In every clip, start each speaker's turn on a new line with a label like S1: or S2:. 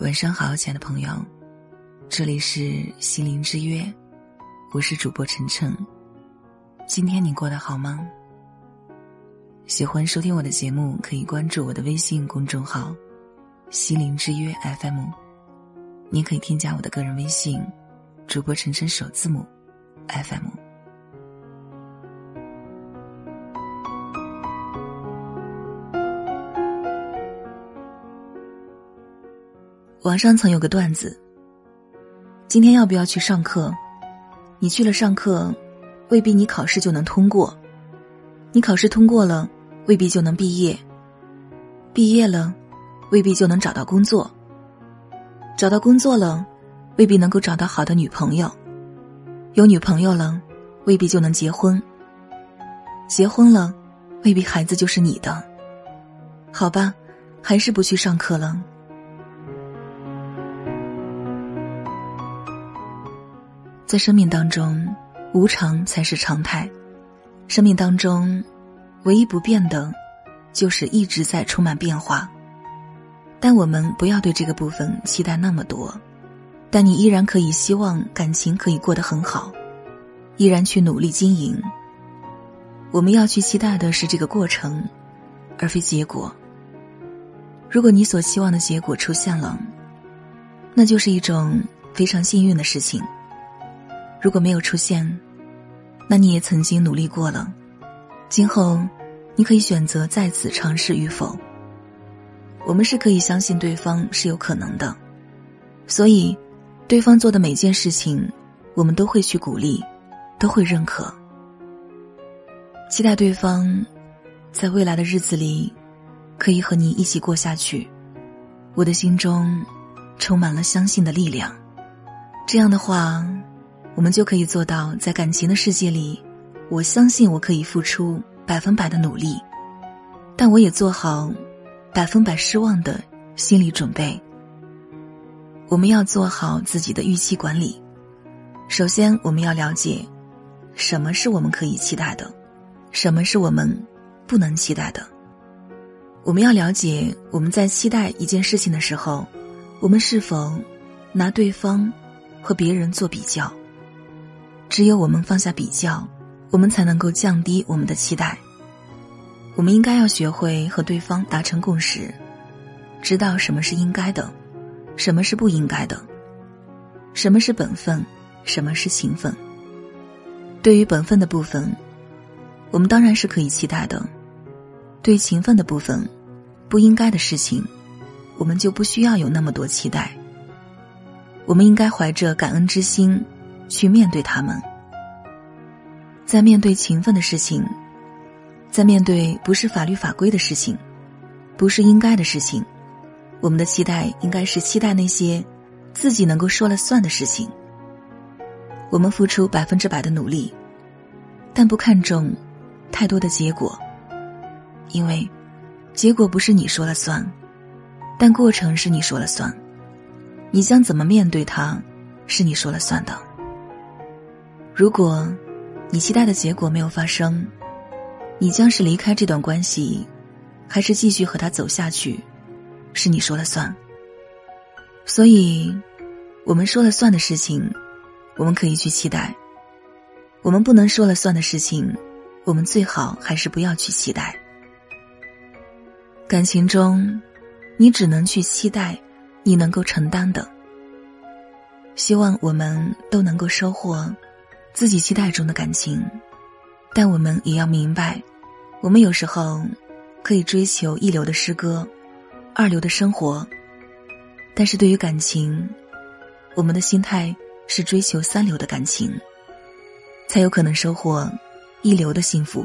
S1: 晚上好，亲爱的朋友，这里是心灵之约，我是主播晨晨。今天你过得好吗？喜欢收听我的节目，可以关注我的微信公众号“心灵之约 FM”，你可以添加我的个人微信“主播晨晨”首字母 “FM”。网上曾有个段子：今天要不要去上课？你去了上课，未必你考试就能通过；你考试通过了，未必就能毕业；毕业了，未必就能找到工作；找到工作了，未必能够找到好的女朋友；有女朋友了，未必就能结婚；结婚了，未必孩子就是你的。好吧，还是不去上课了。在生命当中，无常才是常态。生命当中，唯一不变的，就是一直在充满变化。但我们不要对这个部分期待那么多。但你依然可以希望感情可以过得很好，依然去努力经营。我们要去期待的是这个过程，而非结果。如果你所期望的结果出现了，那就是一种非常幸运的事情。如果没有出现，那你也曾经努力过了。今后，你可以选择再次尝试与否。我们是可以相信对方是有可能的，所以，对方做的每件事情，我们都会去鼓励，都会认可。期待对方，在未来的日子里，可以和你一起过下去。我的心中，充满了相信的力量。这样的话。我们就可以做到，在感情的世界里，我相信我可以付出百分百的努力，但我也做好百分百失望的心理准备。我们要做好自己的预期管理。首先，我们要了解什么是我们可以期待的，什么是我们不能期待的。我们要了解我们在期待一件事情的时候，我们是否拿对方和别人做比较。只有我们放下比较，我们才能够降低我们的期待。我们应该要学会和对方达成共识，知道什么是应该的，什么是不应该的，什么是本分，什么是情分。对于本分的部分，我们当然是可以期待的；对情分的部分，不应该的事情，我们就不需要有那么多期待。我们应该怀着感恩之心。去面对他们，在面对勤奋的事情，在面对不是法律法规的事情，不是应该的事情，我们的期待应该是期待那些自己能够说了算的事情。我们付出百分之百的努力，但不看重太多的结果，因为结果不是你说了算，但过程是你说了算，你将怎么面对它，是你说了算的。如果，你期待的结果没有发生，你将是离开这段关系，还是继续和他走下去，是你说了算。所以，我们说了算的事情，我们可以去期待；我们不能说了算的事情，我们最好还是不要去期待。感情中，你只能去期待你能够承担的。希望我们都能够收获。自己期待中的感情，但我们也要明白，我们有时候可以追求一流的诗歌，二流的生活，但是对于感情，我们的心态是追求三流的感情，才有可能收获一流的幸福。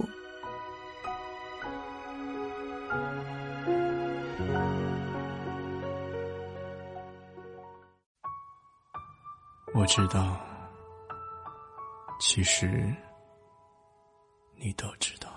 S2: 我知道。其实，你都知道。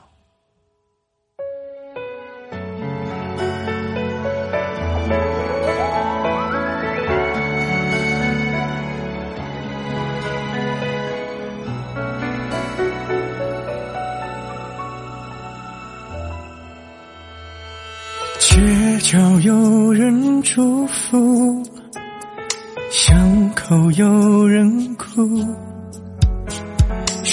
S2: 街角有人祝福巷口有人哭，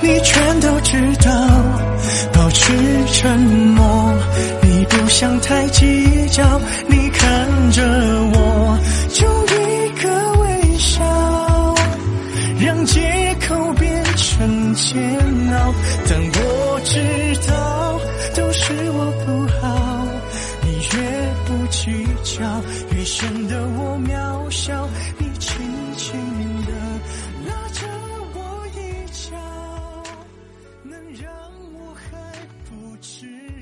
S2: 你全都知道，保持沉默。你不想太计较，你看着我，就一个微笑，让借口变成煎熬。但我知道，都是我不好，你越不计较，越显得我渺小。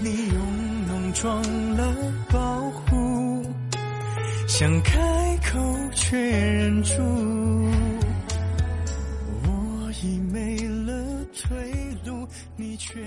S2: 你用浓妆来保护，想开口却忍住。我已没了退路，你却。